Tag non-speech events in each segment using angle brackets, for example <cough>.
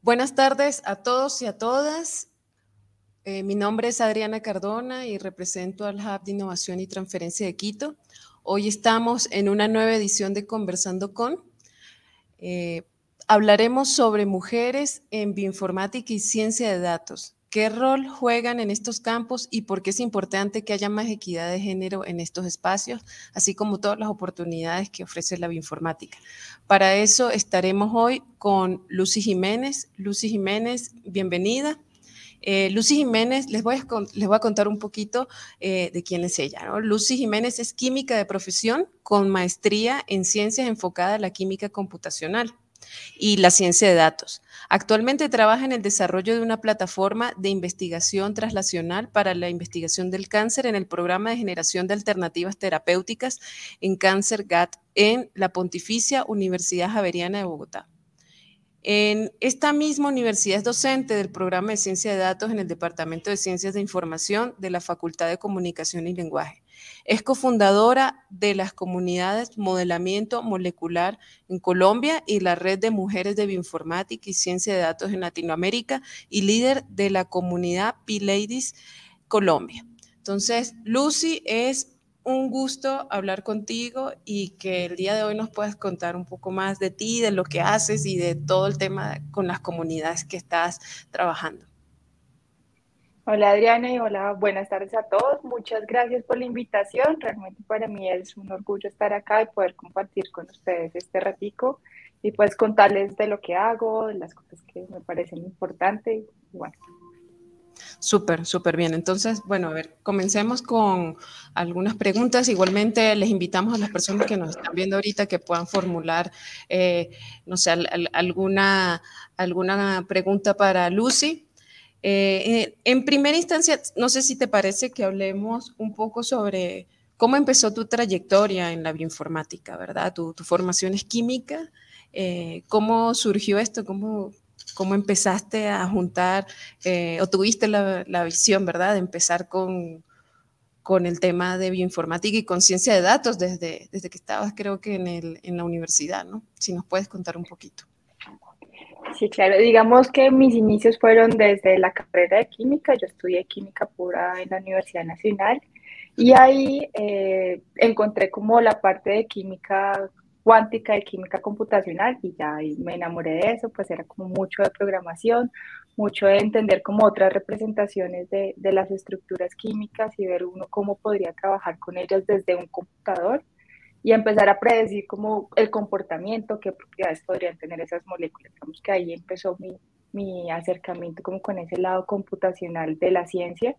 Buenas tardes a todos y a todas. Eh, mi nombre es Adriana Cardona y represento al Hub de Innovación y Transferencia de Quito. Hoy estamos en una nueva edición de Conversando con. Eh, hablaremos sobre mujeres en bioinformática y ciencia de datos. ¿Qué rol juegan en estos campos y por qué es importante que haya más equidad de género en estos espacios, así como todas las oportunidades que ofrece la bioinformática? Para eso estaremos hoy con Lucy Jiménez. Lucy Jiménez, bienvenida. Eh, Lucy Jiménez, les voy, a, les voy a contar un poquito eh, de quién es ella. Lucy Jiménez es química de profesión con maestría en ciencias enfocada a la química computacional y la ciencia de datos. Actualmente trabaja en el desarrollo de una plataforma de investigación translacional para la investigación del cáncer en el programa de generación de alternativas terapéuticas en cáncer GAT en la Pontificia Universidad Javeriana de Bogotá. En esta misma universidad es docente del programa de ciencia de datos en el Departamento de Ciencias de Información de la Facultad de Comunicación y Lenguaje. Es cofundadora de las comunidades Modelamiento Molecular en Colombia y la Red de Mujeres de Bioinformática y Ciencia de Datos en Latinoamérica y líder de la comunidad P-Ladies Colombia. Entonces, Lucy, es un gusto hablar contigo y que el día de hoy nos puedas contar un poco más de ti, de lo que haces y de todo el tema con las comunidades que estás trabajando. Hola Adriana y hola, buenas tardes a todos. Muchas gracias por la invitación. Realmente para mí es un orgullo estar acá y poder compartir con ustedes este ratico y pues contarles de lo que hago, de las cosas que me parecen importantes. Bueno. Súper, súper bien. Entonces, bueno, a ver, comencemos con algunas preguntas. Igualmente, les invitamos a las personas que nos están viendo ahorita que puedan formular, eh, no sé, alguna, alguna pregunta para Lucy eh, en primera instancia, no sé si te parece que hablemos un poco sobre cómo empezó tu trayectoria en la bioinformática, ¿verdad? Tu, formación es química. Eh, ¿Cómo surgió esto? ¿Cómo, cómo empezaste a juntar eh, o tuviste la, visión, ¿verdad? De empezar con, con el tema de bioinformática y conciencia de datos desde, desde que estabas, creo que en, el, en la universidad, ¿no? Si nos puedes contar un poquito. Sí, claro. Digamos que mis inicios fueron desde la carrera de química. Yo estudié química pura en la Universidad Nacional y ahí eh, encontré como la parte de química cuántica y química computacional y ya ahí me enamoré de eso, pues era como mucho de programación, mucho de entender como otras representaciones de, de las estructuras químicas y ver uno cómo podría trabajar con ellas desde un computador y empezar a predecir como el comportamiento, qué propiedades podrían tener esas moléculas. Digamos que ahí empezó mi, mi acercamiento como con ese lado computacional de la ciencia.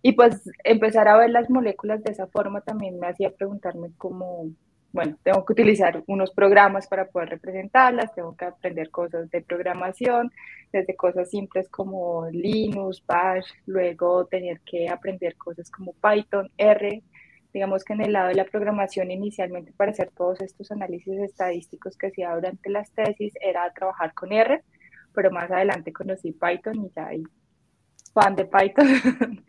Y pues empezar a ver las moléculas de esa forma también me hacía preguntarme cómo, bueno, tengo que utilizar unos programas para poder representarlas, tengo que aprender cosas de programación, desde cosas simples como Linux, Bash, luego tener que aprender cosas como Python, R, Digamos que en el lado de la programación inicialmente para hacer todos estos análisis estadísticos que hacía durante las tesis era trabajar con R, pero más adelante conocí Python y ya ahí fan de Python. <laughs>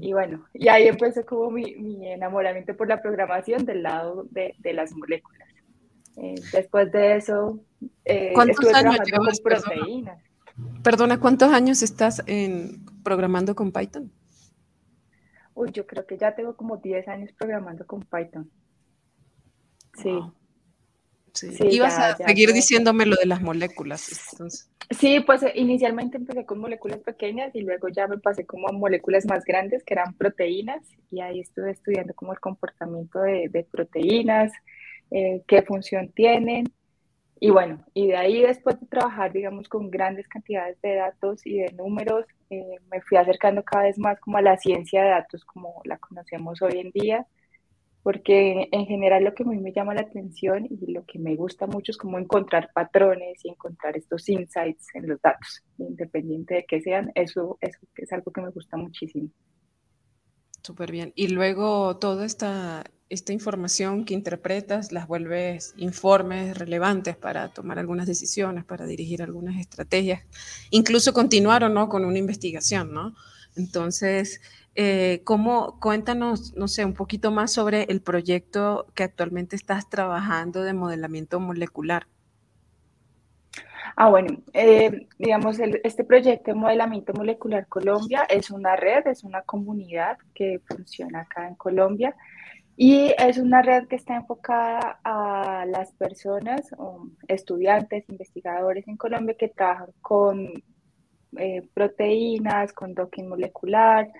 y bueno, y ahí empezó como mi, enamoramiento por la programación del lado de, las moléculas. Eh, después de eso, eh, ¿cuántos años llevas, proteínas. Perdona, ¿cuántos años estás en, programando con Python? Uy, yo creo que ya tengo como 10 años programando con Python. Sí. Sí. Ibas a seguir diciéndome lo de las moléculas. Entonces. Sí, pues eh, inicialmente empecé con moléculas pequeñas y luego ya me pasé como a moléculas más grandes que eran proteínas y ahí estuve estudiando como el comportamiento de, proteínas, eh, qué función tienen y bueno, y de ahí después de trabajar, digamos, con grandes cantidades de datos y de números, eh, me fui acercando cada vez más como a la ciencia de datos como la conocemos hoy en día, porque en general lo que a me llama la atención y lo que me gusta mucho es como encontrar patrones y encontrar estos insights en los datos, independiente de que sean, eso, eso es algo que me gusta muchísimo. Súper bien. Y luego toda esta esta información que interpretas las vuelves informes relevantes para tomar algunas decisiones, para dirigir algunas estrategias, incluso continuar o no con una investigación, ¿no? Entonces, eh, ¿cómo, cuéntanos, no sé, un poquito más sobre el proyecto que actualmente estás trabajando de modelamiento molecular? Ah, bueno, eh, digamos, este proyecto de modelamiento molecular Colombia es una red, es una comunidad que funciona acá en Colombia y es una red que está enfocada a las personas, estudiantes, investigadores en Colombia que trabajan con eh, proteínas, con docking molecular,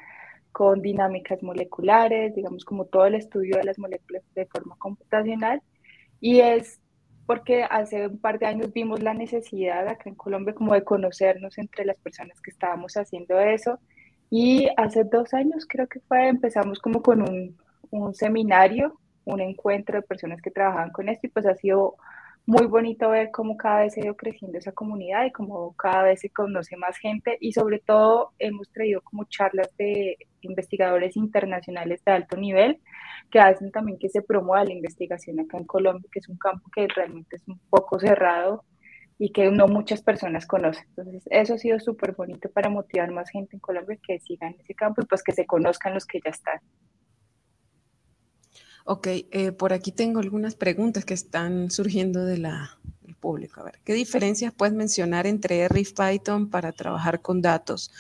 con dinámicas moleculares, digamos como todo el estudio de las moléculas de forma computacional. Y es porque hace un par de años vimos la necesidad acá en Colombia como de conocernos entre las personas que estábamos haciendo eso. Y hace dos años creo que fue, empezamos como con un, un seminario, un encuentro de personas que trabajaban con esto y pues ha sido muy bonito ver cómo cada vez ha ido creciendo esa comunidad y cómo cada vez se conoce más gente y sobre todo hemos traído como charlas de investigadores internacionales de alto nivel que hacen también que se promueva la investigación acá en Colombia, que es un campo que realmente es un poco cerrado y que no muchas personas conocen. Entonces, eso ha sido súper bonito para motivar más gente en Colombia que sigan ese campo y pues que se conozcan los que ya están. Ok, eh, por aquí tengo algunas preguntas que están surgiendo de la, del público. A ver, ¿qué diferencias puedes mencionar entre R y Python para trabajar con datos?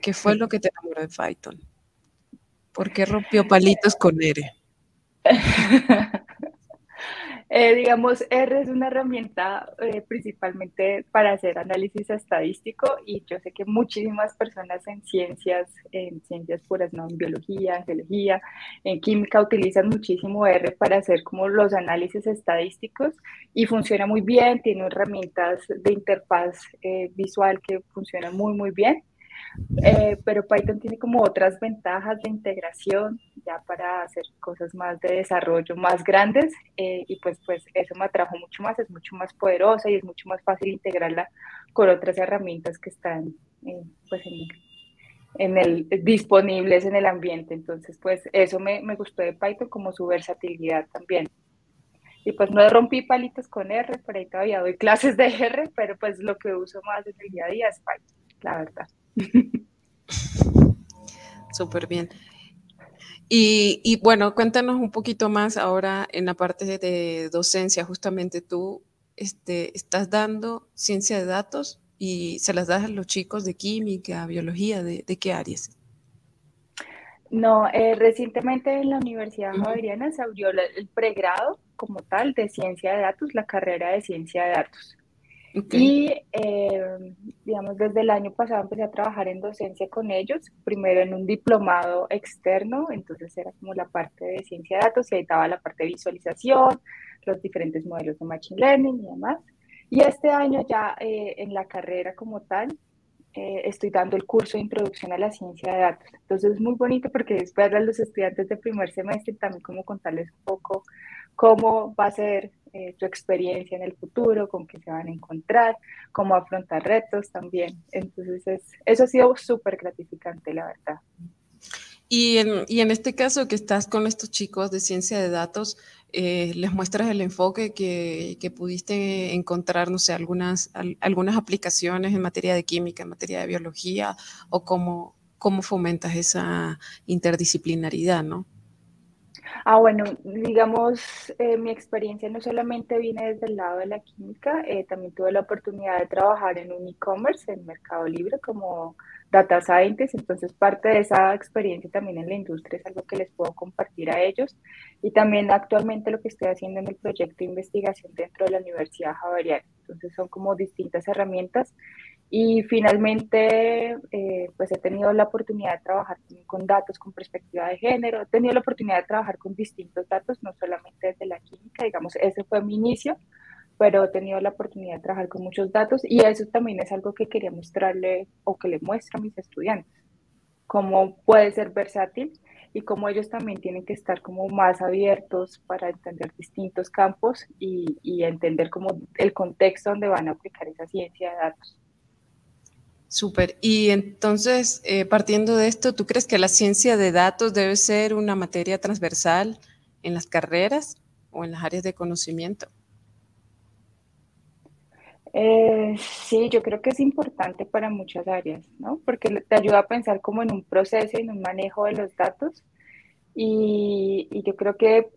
¿Qué fue lo que te enamoró de Python? ¿Por qué rompió palitos con R? <laughs> Eh, digamos, R es una herramienta eh, principalmente para hacer análisis estadístico y yo sé que muchísimas personas en ciencias, en ciencias puras, no en biología, en geología, en química, utilizan muchísimo R para hacer como los análisis estadísticos y funciona muy bien, tiene herramientas de interfaz eh, visual que funcionan muy, muy bien. Eh, pero Python tiene como otras ventajas de integración ya para hacer cosas más de desarrollo más grandes eh, y pues, pues eso me atrajo mucho más, es mucho más poderosa y es mucho más fácil integrarla con otras herramientas que están eh, pues en, el, disponibles en el ambiente. Entonces pues eso me, me gustó de Python como su versatilidad también. Y pues no rompí palitos con R, por ahí todavía doy <laughs> clases de R, pero pues lo que uso más en el día a día es Python, la verdad. <laughs> Súper bien. Y, bueno, cuéntanos un poquito más ahora en la parte de docencia. Justamente tú este, estás dando ciencia de datos y se las das a los chicos de química, biología, ¿de, qué áreas? No, eh, recientemente en la Universidad Javeriana se abrió el pregrado como tal de ciencia de datos, la carrera de ciencia de datos. Y, eh, digamos, desde el año pasado empecé a trabajar en docencia con ellos, primero en un diplomado externo, entonces era como la parte de ciencia de datos y ahí estaba la parte de visualización, los diferentes modelos de Machine Learning y demás. Y este año ya eh, en la carrera como tal, eh, estoy dando el curso de introducción a la ciencia de datos. Entonces es muy bonito porque es ver a los estudiantes de primer semestre también como contarles un poco cómo va a ser eh, tu experiencia en el futuro, con qué se van a encontrar, cómo afrontar retos también. Entonces, eso ha sido súper gratificante, la verdad. Y en, y en, este caso que estás con estos chicos de ciencia de datos, eh, les muestras el enfoque que, que, pudiste encontrar, no sé, algunas, algunas aplicaciones en materia de química, en materia de biología, o cómo, cómo fomentas esa interdisciplinaridad, ¿no? Ah, bueno, digamos, eh, mi experiencia no solamente viene desde el lado de la química, eh, también tuve la oportunidad de trabajar en un e-commerce, en Mercado Libre, como data scientist, entonces parte de esa experiencia también en la industria es algo que les puedo compartir a ellos. Y también actualmente lo que estoy haciendo en el proyecto de investigación dentro de la Universidad Javeriana. Entonces son como distintas herramientas y finalmente, eh, pues he tenido la oportunidad de trabajar con datos con perspectiva de género, he tenido la oportunidad de trabajar con distintos datos, no solamente desde la química, digamos, ese fue mi inicio, pero he tenido la oportunidad de trabajar con muchos datos y eso también es algo que quería mostrarle o que le muestro a mis estudiantes, cómo puede ser versátil y cómo ellos también tienen que estar como más abiertos para entender distintos campos y, y entender como el contexto donde van a aplicar esa ciencia de datos. Súper. Y entonces, eh, partiendo de esto, ¿tú crees que la ciencia de datos debe ser una materia transversal en las carreras o en las áreas de conocimiento? Eh, sí, yo creo que es importante para muchas áreas, ¿no? Porque te ayuda a pensar como en un proceso y en un manejo de los datos. Y, y yo creo que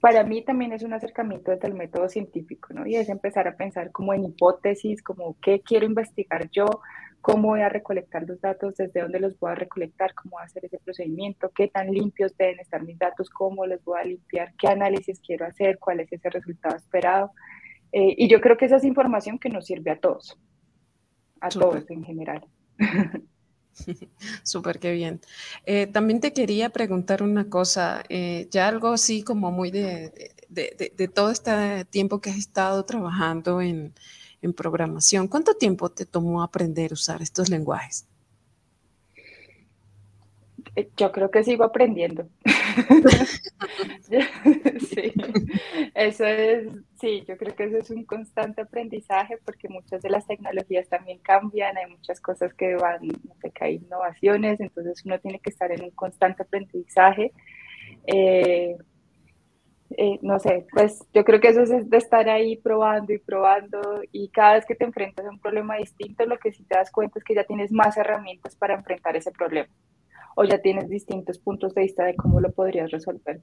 para mí también es un acercamiento desde el método científico, ¿no? Y es empezar a pensar como en hipótesis, como qué quiero investigar yo, cómo voy a recolectar los datos, desde dónde los voy a recolectar, cómo voy a hacer ese procedimiento, qué tan limpios deben estar mis datos, cómo los voy a limpiar, qué análisis quiero hacer, cuál es ese resultado esperado. Eh, y yo creo que esa es información que nos sirve a todos, a todos en general. <laughs> Súper, qué bien. Eh, también te quería preguntar una cosa, eh, ya algo así como muy de, de, todo este tiempo que has estado trabajando en, en programación, ¿cuánto tiempo te tomó aprender a usar estos lenguajes? Eh, yo creo que sigo aprendiendo. <laughs> sí, eso es, sí, yo creo que eso es un constante aprendizaje porque muchas de las tecnologías también cambian, hay muchas cosas que van, que hay innovaciones, entonces uno tiene que estar en un constante aprendizaje. Eh, eh, no sé, pues yo creo que eso es de estar ahí probando y probando y cada vez que te enfrentas a un problema distinto, lo que sí te das cuenta es que ya tienes más herramientas para enfrentar ese problema o ya tienes distintos puntos de vista de cómo lo podrías resolver.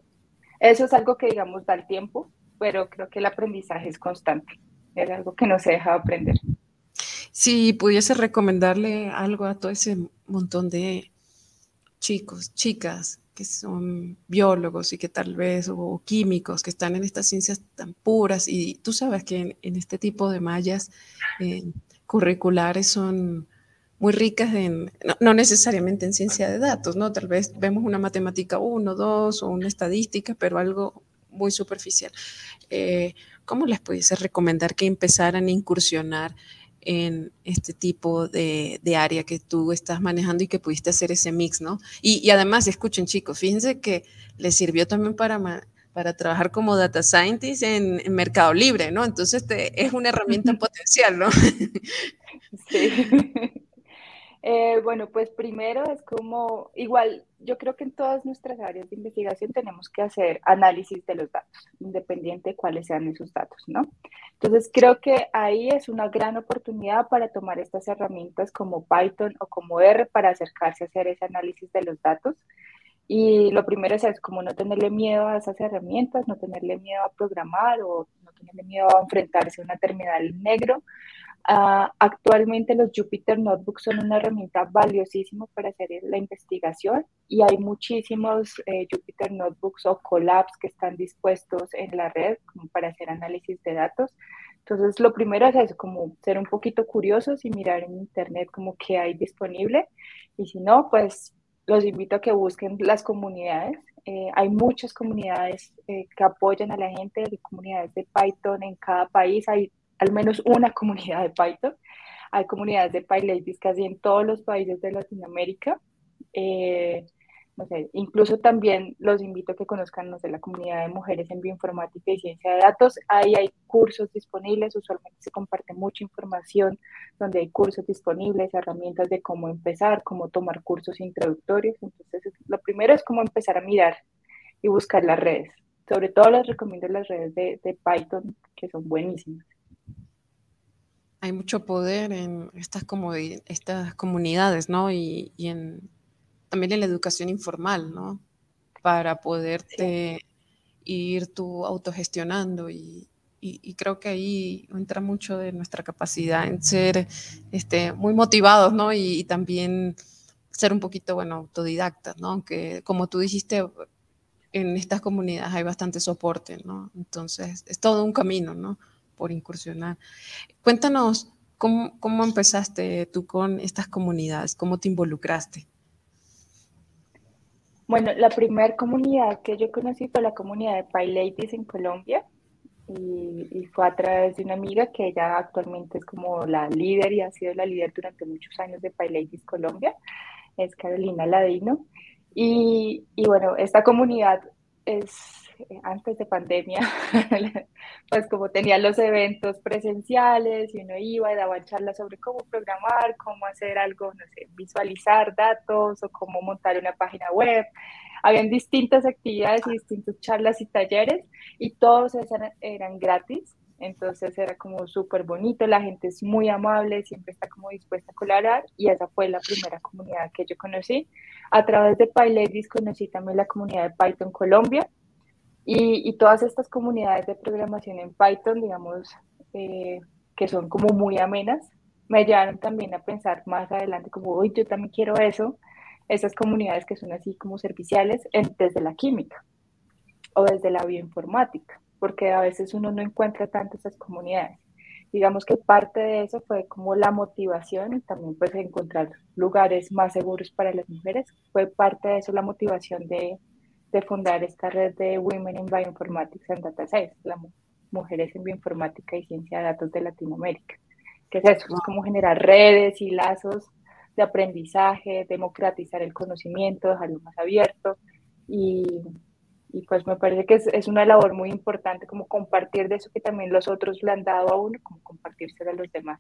Eso es algo que, digamos, da el tiempo, pero creo que el aprendizaje es constante, es algo que no se deja de aprender. Si pudiese recomendarle algo a todo ese montón de chicos, chicas que son biólogos y que tal vez, o químicos, que están en estas ciencias tan puras, y tú sabes que en, este tipo de mallas eh, curriculares son muy ricas en, no, necesariamente en ciencia de datos, ¿no? Tal vez vemos una matemática 1, 2 o una estadística, pero algo muy superficial. Eh, ¿Cómo les pudiese recomendar que empezaran a incursionar en este tipo de, área que tú estás manejando y que pudiste hacer ese mix, ¿no? Y, además, escuchen chicos, fíjense que les sirvió también para, para trabajar como data scientist en, Mercado Libre, ¿no? Entonces es una herramienta <laughs> potencial, ¿no? Sí. <laughs> Eh, bueno, pues primero es como, igual, yo creo que en todas nuestras áreas de investigación tenemos que hacer análisis de los datos, independiente de cuáles sean esos datos, ¿no? Entonces, creo que ahí es una gran oportunidad para tomar estas herramientas como Python o como R para acercarse a hacer ese análisis de los datos. Y lo primero es, es como no tenerle miedo a esas herramientas, no tenerle miedo a programar o no tenerle miedo a enfrentarse a una terminal negro, Ah, actualmente los Jupyter Notebooks son una herramienta valiosísima para hacer la investigación y hay muchísimos eh, Jupyter Notebooks o Collabs que están dispuestos en la red para hacer análisis de datos. Entonces, lo primero es eso, como ser un poquito curiosos y mirar en internet como qué hay disponible. Y si no, pues los invito a que busquen las comunidades. Eh, hay muchas comunidades eh, que apoyan a la gente, hay comunidades de Python en cada país, al menos una comunidad de Python. Hay comunidades de PyLadies casi en todos los países de Latinoamérica. Eh, no sé, incluso también los invito a que conozcan no sé, la comunidad de mujeres en bioinformática y ciencia de datos. Ahí hay cursos disponibles, usualmente se comparte mucha información donde hay cursos disponibles, herramientas de cómo empezar, cómo tomar cursos introductorios. Entonces, lo primero es cómo empezar a mirar y buscar las redes. Sobre todo les recomiendo las redes de, de Python, que son buenísimas hay mucho poder en estas, como, estas comunidades, ¿no? Y, en, también en la educación informal, ¿no? Para poderte ir tú autogestionando y, y, creo que ahí entra mucho de nuestra capacidad en ser este, muy motivados, ¿no? Y, también ser un poquito, bueno, autodidactas, ¿no? Aunque como tú dijiste, en estas comunidades hay bastante soporte, ¿no? Entonces, es todo un camino, ¿no? Por incursionar. Cuéntanos cómo, cómo empezaste tú con estas comunidades, cómo te involucraste. Bueno, la primera comunidad que yo conocí fue la comunidad de PyLadies en Colombia y, fue a través de una amiga que ella actualmente es como la líder y ha sido la líder durante muchos años de PyLadies Colombia, es Carolina Ladino. Y, bueno, esta comunidad es <laughs> antes de pandemia, <laughs> pues como tenía los eventos presenciales y uno iba y daba charlas sobre cómo programar, cómo hacer algo, no sé, visualizar datos o cómo montar una página web. Habían distintas actividades y distintas charlas y talleres y todos eran, eran gratis. Entonces era como súper bonito, la gente es muy amable, siempre está como dispuesta a colaborar y esa fue la primera comunidad que yo conocí. A través de PyLadies conocí también la comunidad de Python Colombia, Y, todas estas comunidades de programación en Python, digamos, eh, que son como muy amenas, me llevaron también a pensar más adelante como, uy, yo también quiero eso, esas comunidades que son así como serviciales desde la química o desde la bioinformática, porque a veces uno no encuentra tanto esas comunidades. Digamos que parte de eso fue como la motivación y también pues encontrar lugares más seguros para las mujeres. Fue parte de eso la motivación de, de fundar esta red de Women in Bioinformatics and Data Science, las mujeres en bioinformática y ciencia de datos de Latinoamérica. ¿Qué es eso? Es como generar redes y lazos de aprendizaje, democratizar el conocimiento, dejarlo más abierto y, pues me parece que es, es, una labor muy importante como compartir de eso que también los otros le han dado a uno, como compartirse a los demás.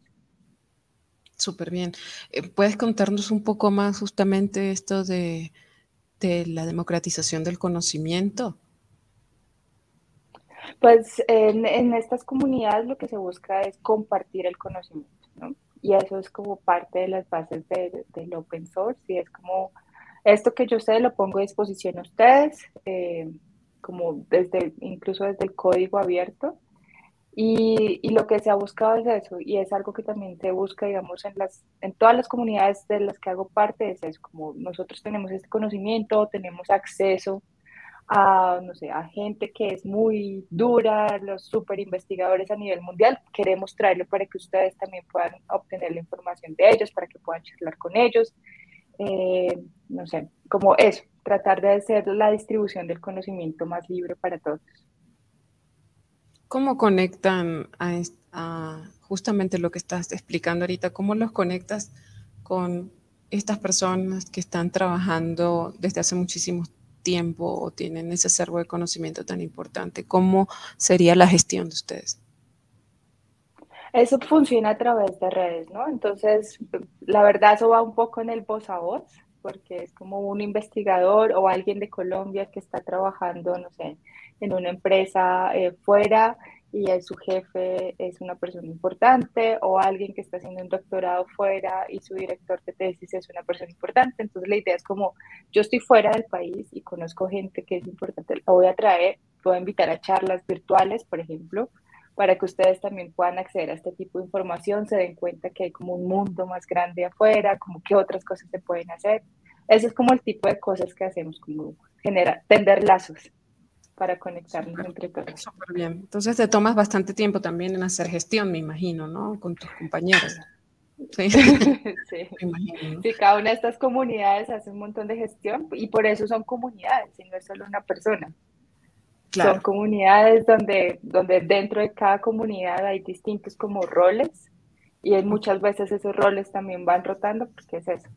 Súper bien. Eh, ¿Puedes contarnos un poco más justamente esto de, de la democratización del conocimiento? Pues en, estas comunidades lo que se busca es compartir el conocimiento, ¿no? Y eso es como parte de las bases de, del open source y es como esto que yo sé lo pongo a disposición a ustedes, eh, como desde, incluso desde el código abierto. Y, y, lo que se ha buscado es eso, y es algo que también se busca, digamos, en, las, en todas las comunidades de las que hago parte, es eso, como nosotros tenemos este conocimiento, tenemos acceso a, no sé, a gente que es muy dura, los super investigadores a nivel mundial, queremos traerlo para que ustedes también puedan obtener la información de ellos, para que puedan charlar con ellos. Eh, no sé, como eso, tratar de hacer la distribución del conocimiento más libre para todos. ¿Cómo conectan a, justamente lo que estás explicando ahorita? ¿Cómo los conectas con estas personas que están trabajando desde hace muchísimos tiempo o tienen ese acervo de conocimiento tan importante? ¿Cómo sería la gestión de ustedes? Eso funciona a través de redes, ¿no? Entonces, la verdad, eso va un poco en el voz a voz, porque es como un investigador o alguien de Colombia que está trabajando, no sé, en una empresa eh, fuera y su jefe es una persona importante o alguien que está haciendo un doctorado fuera y su director de tesis es una persona importante. Entonces la idea es como yo estoy fuera del país y conozco gente que es importante, la voy a traer, puedo invitar a charlas virtuales, por ejemplo, para que ustedes también puedan acceder a este tipo de información, se den cuenta que hay como un mundo más grande afuera, como que otras cosas se pueden hacer. Eso es como el tipo de cosas que hacemos, como generar, tender lazos para conectarnos entre todos. Súper bien. Entonces te tomas bastante tiempo también en hacer gestión, me imagino, ¿no? Con tus compañeros. Sí, <laughs> sí. imagino, sí, cada una de estas comunidades hace un montón de gestión y por eso son comunidades y no es solo una persona. Claro. Son comunidades donde, donde dentro de cada comunidad hay distintos como roles y muchas veces esos roles también van rotando porque es eso.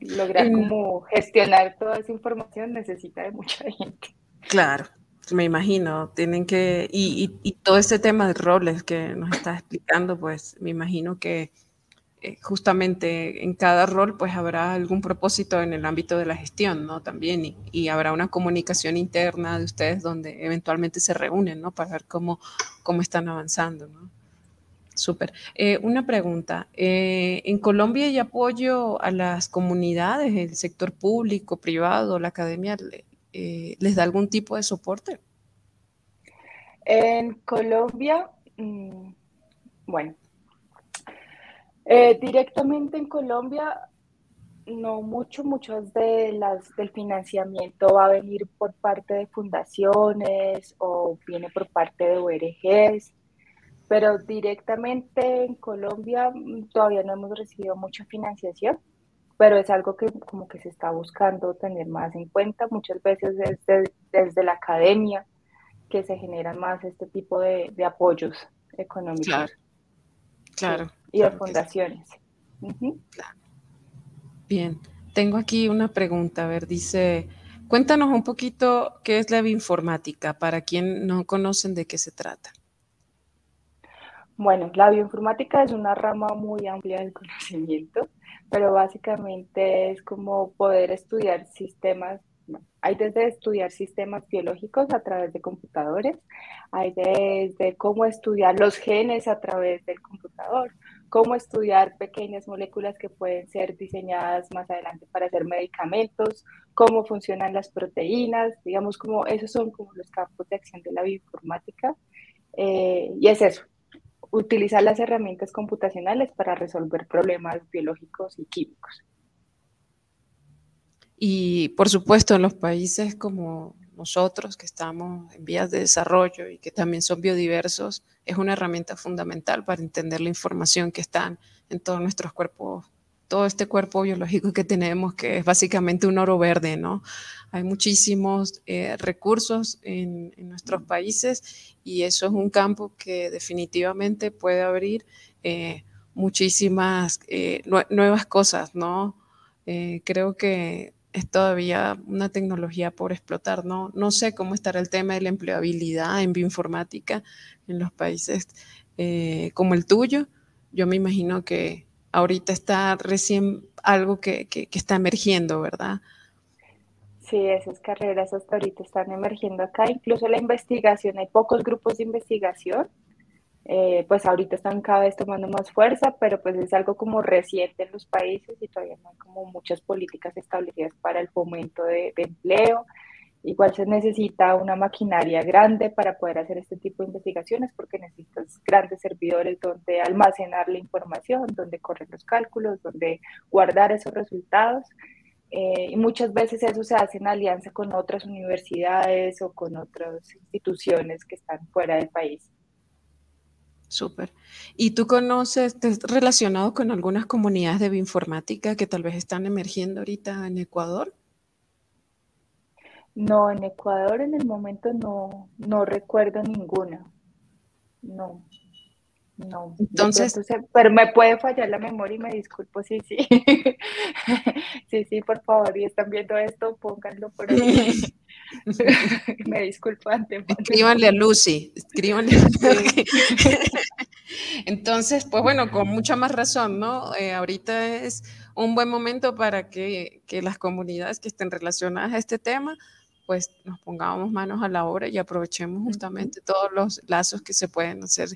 Lograr como gestionar toda esa información necesita de mucha gente. Claro, me imagino, tienen que, y, y, todo este tema de roles que nos está explicando, pues me imagino que eh, justamente en cada rol pues habrá algún propósito en el ámbito de la gestión, ¿no? También, y, y, habrá una comunicación interna de ustedes donde eventualmente se reúnen, ¿no? Para ver cómo, cómo están avanzando, ¿no? Súper. Eh, una pregunta. Eh, ¿En Colombia hay apoyo a las comunidades, el sector público, privado, la academia? Eh, les da algún tipo de soporte? En Colombia, mm, bueno, eh, directamente en Colombia, no mucho, muchos de las del financiamiento va a venir por parte de fundaciones o viene por parte de ORGs, pero directamente en Colombia mm, todavía no hemos recibido mucha financiación pero es algo que como que se está buscando tener más en cuenta. Muchas veces desde, desde la academia que se generan más este tipo de, de apoyos económicos. Claro, claro. y de fundaciones. Bien, tengo aquí una pregunta, a ver, dice, cuéntanos un poquito qué es la bioinformática, para quien no conocen de qué se trata. Bueno, la bioinformática es una rama muy amplia del conocimiento pero básicamente es como poder estudiar sistemas, hay desde estudiar sistemas biológicos a través de computadores, hay desde cómo estudiar los genes a través del computador, cómo estudiar pequeñas moléculas que pueden ser diseñadas más adelante para hacer medicamentos, cómo funcionan las proteínas, digamos como esos son como los campos de acción de la bioinformática. Eh, y es eso, utilizar las herramientas computacionales para resolver problemas biológicos y químicos. Y por supuesto, en los países como nosotros, que estamos en vías de desarrollo y que también son biodiversos, es una herramienta fundamental para entender la información que está en todos nuestros cuerpos, todo este cuerpo biológico que tenemos, que es básicamente un oro verde, ¿no? Hay muchísimos eh, recursos en, nuestros países y eso es un campo que definitivamente puede abrir eh, muchísimas eh, nuevas cosas, ¿no? creo que es todavía una tecnología por explotar. No, no sé cómo estará el tema de la empleabilidad en bioinformática en los países eh, como el tuyo. Yo me imagino que ahorita está recién algo que, que, está emergiendo, ¿verdad? Sí, esas carreras hasta ahorita están emergiendo acá. Incluso la investigación, hay pocos grupos de investigación eh, pues ahorita están cada vez tomando más fuerza, pero pues es algo como reciente en los países y todavía no hay como muchas políticas establecidas para el fomento de, empleo. Igual se necesita una maquinaria grande para poder hacer este tipo de investigaciones porque necesitas grandes servidores donde almacenar la información, donde correr los cálculos, donde guardar esos resultados. Eh, y muchas veces eso se hace en alianza con otras universidades o con otras instituciones que están fuera del país. Súper. ¿Y tú conoces, te has relacionado con algunas comunidades de bioinformática que tal vez están emergiendo ahorita en Ecuador? No, en Ecuador en el momento no, no recuerdo ninguna. No. No, entonces, pero me puede fallar la memoria y me disculpo, sí, sí. <laughs> sí, sí, por favor, y están viendo esto, pónganlo por ahí. <laughs> me disculpo antes. Escríbanle a Lucy, escríbanle. A <laughs> entonces, pues bueno, con mucha más razón, ¿no? Eh, ahorita es un buen momento para que, que las comunidades que estén relacionadas a este tema pues nos pongamos manos a la obra y aprovechemos justamente todos los lazos que se pueden hacer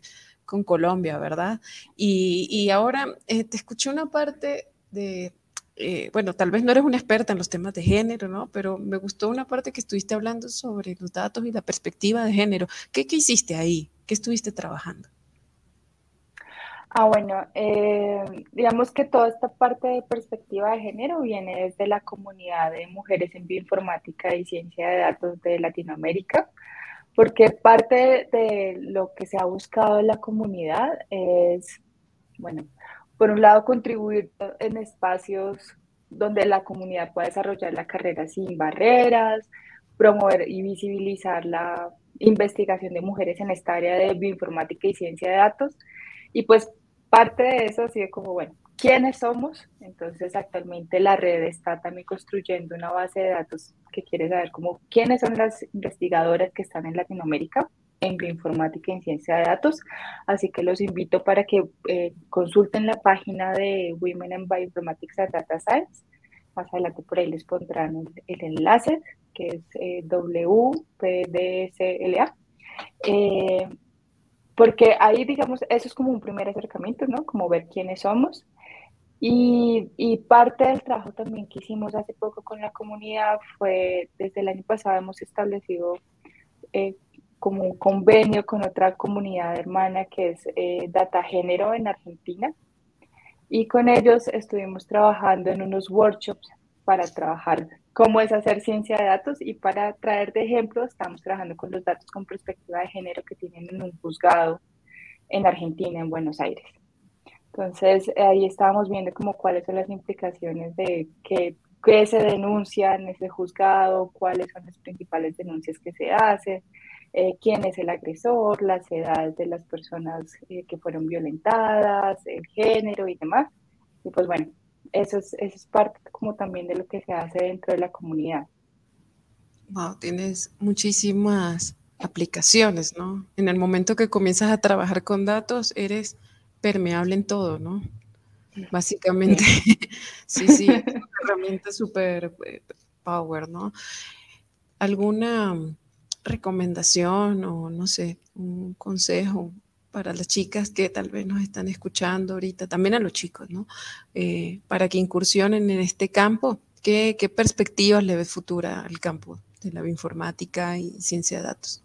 con Colombia, ¿verdad? Y, ahora eh, te escuché una parte de, eh, bueno, tal vez no eres una experta en los temas de género, ¿no? Pero me gustó una parte que estuviste hablando sobre los datos y la perspectiva de género. ¿Qué, qué hiciste ahí? ¿Qué estuviste trabajando? Ah, bueno, eh, digamos que toda esta parte de perspectiva de género viene desde la comunidad de mujeres en bioinformática y ciencia de datos de Latinoamérica porque parte de lo que se ha buscado en la comunidad es, bueno, por un lado, contribuir en espacios donde la comunidad pueda desarrollar la carrera sin barreras, promover y visibilizar la investigación de mujeres en esta área de bioinformática y ciencia de datos. Y pues parte de eso ha sido como, bueno, quiénes somos. Entonces, actualmente la red está también construyendo una base de datos que quiere saber cómo quiénes son las investigadoras que están en Latinoamérica en bioinformática y en ciencia de datos. Así que los invito para que eh, consulten la página de Women in Bioinformatics and Data Science. Más adelante por ahí les pondrán el, enlace, que es eh, WPDSLA. Eh, porque ahí, digamos, eso es como un primer acercamiento, ¿no? Como ver quiénes somos y, parte del trabajo también que hicimos hace poco con la comunidad fue, desde el año pasado hemos establecido eh, como un convenio con otra comunidad hermana que es eh, Data Género en Argentina. Y con ellos estuvimos trabajando en unos workshops para trabajar cómo es hacer ciencia de datos y para traer de ejemplo estamos trabajando con los datos con perspectiva de género que tienen en un juzgado en Argentina, en Buenos Aires. Entonces, ahí estábamos viendo como cuáles son las implicaciones de qué, se denuncia en ese juzgado, cuáles son las principales denuncias que se hacen, eh, quién es el agresor, las edades de las personas eh, que fueron violentadas, el género y demás. Y pues bueno, eso es, eso es parte como también de lo que se hace dentro de la comunidad. Wow, tienes muchísimas aplicaciones, ¿no? En el momento que comienzas a trabajar con datos, eres permeable en todo, ¿no? Básicamente, <laughs> sí, sí, es una <laughs> herramienta súper eh, power, ¿no? ¿Alguna recomendación o, no sé, un consejo para las chicas que tal vez nos están escuchando ahorita, también a los chicos, ¿no? Eh, para que incursionen en este campo. ¿Qué, ¿Qué, perspectivas le ve futura al campo de la bioinformática y ciencia de datos?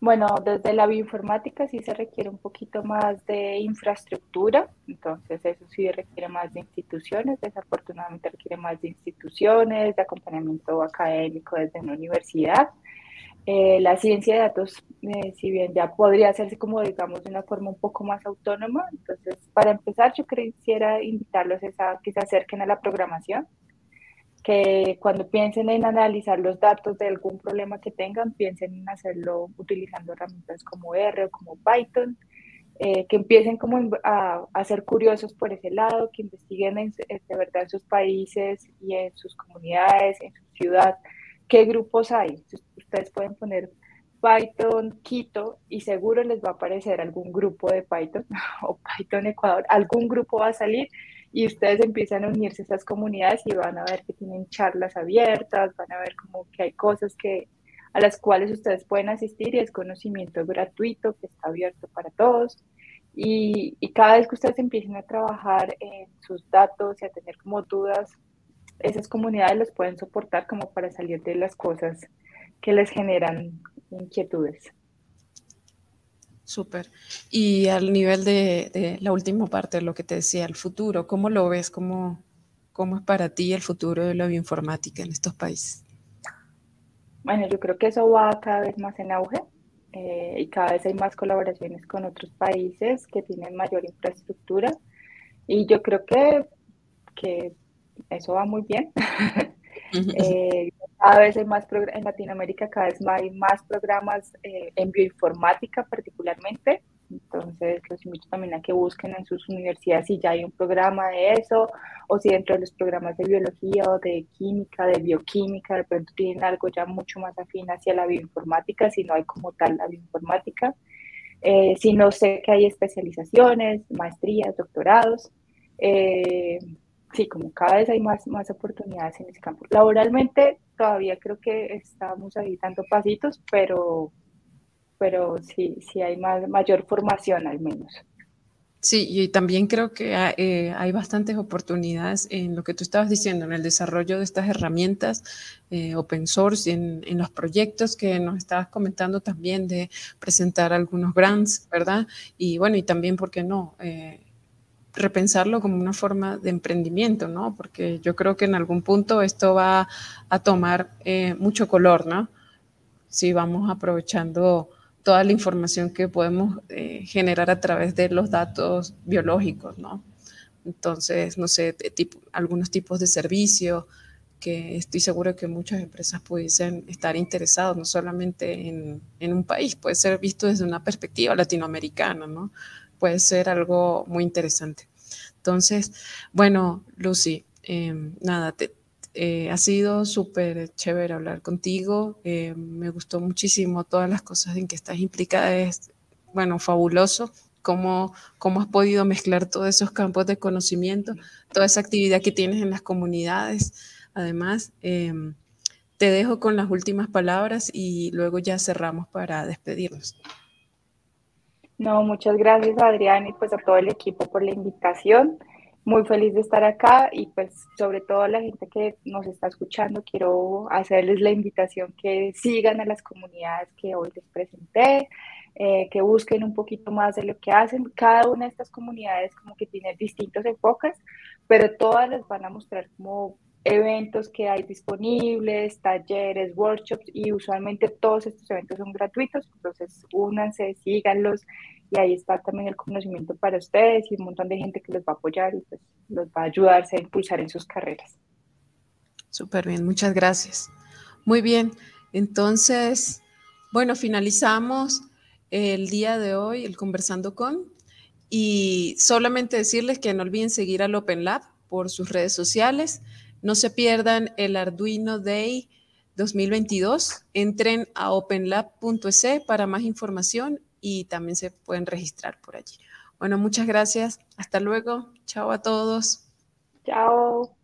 Bueno, desde la bioinformática sí se requiere un poquito más de infraestructura, entonces eso sí requiere más de instituciones, desafortunadamente requiere más de instituciones, de acompañamiento académico desde una universidad. Eh, la ciencia de datos, eh, si bien ya podría hacerse como digamos de una forma un poco más autónoma, entonces para empezar yo quisiera invitarlos a que se acerquen a la programación, que cuando piensen en analizar los datos de algún problema que tengan, piensen en hacerlo utilizando herramientas como R o como Python, eh, que empiecen como a, a, ser curiosos por ese lado, que investiguen de verdad en sus países y en sus comunidades, en su ciudad, qué grupos hay. Ustedes pueden poner Python Quito y seguro les va a aparecer algún grupo de Python <laughs> o Python Ecuador, algún grupo va a salir y ustedes empiezan a unirse a esas comunidades y van a ver que tienen charlas abiertas, van a ver como que hay cosas que a las cuales ustedes pueden asistir y es conocimiento gratuito que está abierto para todos. Y, y cada vez que ustedes empiecen a trabajar en sus datos y a tener como dudas, esas comunidades los pueden soportar como para salir de las cosas que les generan inquietudes. Súper. Y al nivel de, la última parte de lo que te decía, el futuro, ¿cómo lo ves? ¿Cómo, ¿Cómo es para ti el futuro de la bioinformática en estos países? Bueno, yo creo que eso va cada vez más en auge eh, y cada vez hay más colaboraciones con otros países que tienen mayor infraestructura y yo creo que, que eso va muy bien. <laughs> Eh, cada vez hay más en Latinoamérica, cada vez hay más programas eh, en bioinformática particularmente. Entonces, los invito también a que busquen en sus universidades si ya hay un programa de eso, o si dentro de los programas de biología o de química, de bioquímica, de pronto tienen algo ya mucho más afín hacia la bioinformática, si no hay como tal la bioinformática. Eh, si no sé que hay especializaciones, maestrías, doctorados. Eh, sí, como cada vez hay más, más oportunidades en ese campo. Laboralmente todavía creo que estamos ahí dando pasitos, pero, pero sí, sí hay más, mayor formación al menos. Sí, y también creo que eh, hay bastantes oportunidades en lo que tú estabas diciendo, en el desarrollo de estas herramientas eh, open source, en, en, los proyectos que nos estabas comentando también de presentar algunos grants, ¿verdad? Y bueno, y también, ¿por qué no? Eh, repensarlo como una forma de emprendimiento, ¿no? Porque yo creo que en algún punto esto va a tomar eh, mucho color, ¿no? Si vamos aprovechando toda la información que podemos eh, generar a través de los datos biológicos, ¿no? Entonces, no sé, algunos tipos de servicios que estoy seguro que muchas empresas pudiesen estar interesados, no solamente en, en un país, puede ser visto desde una perspectiva latinoamericana, ¿no? Puede ser algo muy interesante. Entonces, bueno, Lucy, em, nada, te, eh, ha sido súper chévere hablar contigo. Em, me gustó muchísimo todas las cosas en que estás implicada. Es, bueno, fabuloso cómo, cómo has podido mezclar todos esos campos de conocimiento, toda esa actividad que tienes en las comunidades. Además, em, te dejo con las últimas palabras y luego ya cerramos para despedirnos. No, muchas gracias Adrián y pues a todo el equipo por la invitación. Muy feliz de estar acá y pues sobre todo a la gente que nos está escuchando, quiero hacerles la invitación que sigan a las comunidades que hoy les presenté, eh, que busquen un poquito más de lo que hacen. Cada una de estas comunidades como que tiene distintos enfoques, pero todas les van a mostrar como eventos que hay disponibles, talleres, workshops y usualmente todos estos eventos son gratuitos, entonces únanse, síganlos y ahí está también el conocimiento para ustedes y un montón de gente que les va a apoyar y pues los va a ayudarse a impulsar en sus carreras. Súper bien, muchas gracias. Muy bien, entonces, bueno, finalizamos el día de hoy, el conversando con, y solamente decirles que no olviden seguir al Open Lab por sus redes sociales no se pierdan el Arduino Day 2022. Entren a openlab.es para más información y también se pueden registrar por allí. Bueno, muchas gracias. Hasta luego. Chao a todos. Chao.